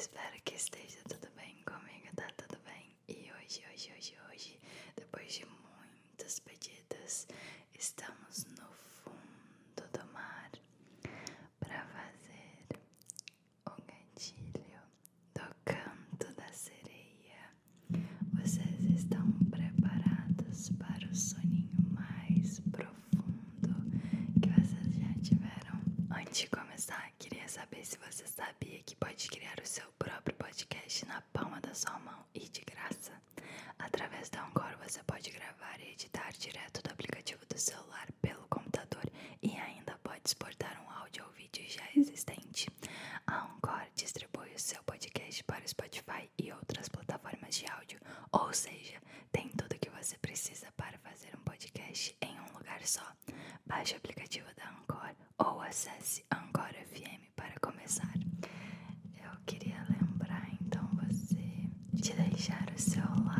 espero que esteja tudo bem comigo, tá tudo bem? E hoje, hoje, hoje, hoje, depois de muitos pedidos, estamos saber se você sabia que pode criar o seu próprio podcast na palma da sua mão e de graça. Através da Anchor você pode gravar e editar direto do aplicativo do celular pelo computador e ainda pode exportar um áudio ou vídeo já existente. A Anchor distribui o seu podcast para o Spotify e outras plataformas de áudio, ou seja, tem tudo o que você precisa para fazer um podcast em um lugar só. Baixe o aplicativo da Anchor ou acesse Anchor FM para começar. Eu queria lembrar então você de deixar o seu like,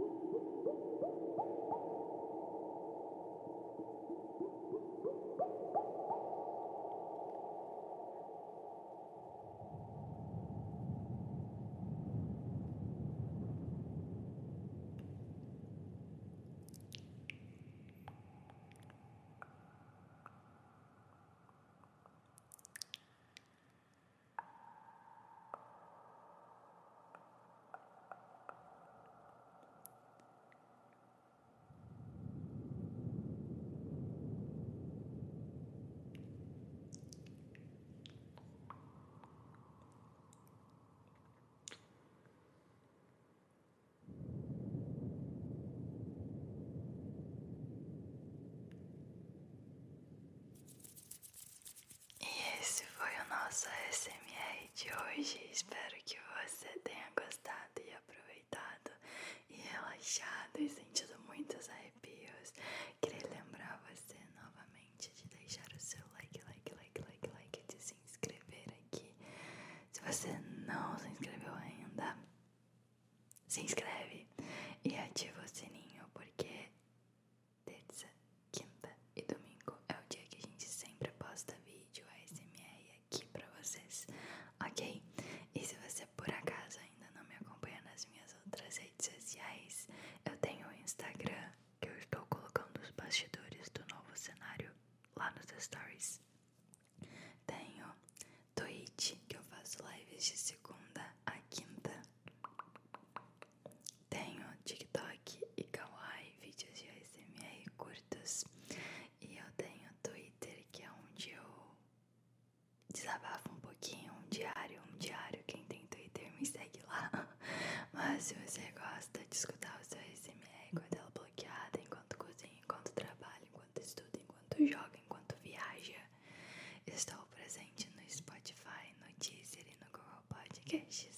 de hoje. Espero que stories. Tenho Twitch, que eu faço lives de segunda a quinta. Tenho TikTok e Kawaii, vídeos de ASMR curtos. E eu tenho Twitter, que é onde eu desabafo um pouquinho, um diário, um diário. Quem tem Twitter me segue lá. Mas se você Okay,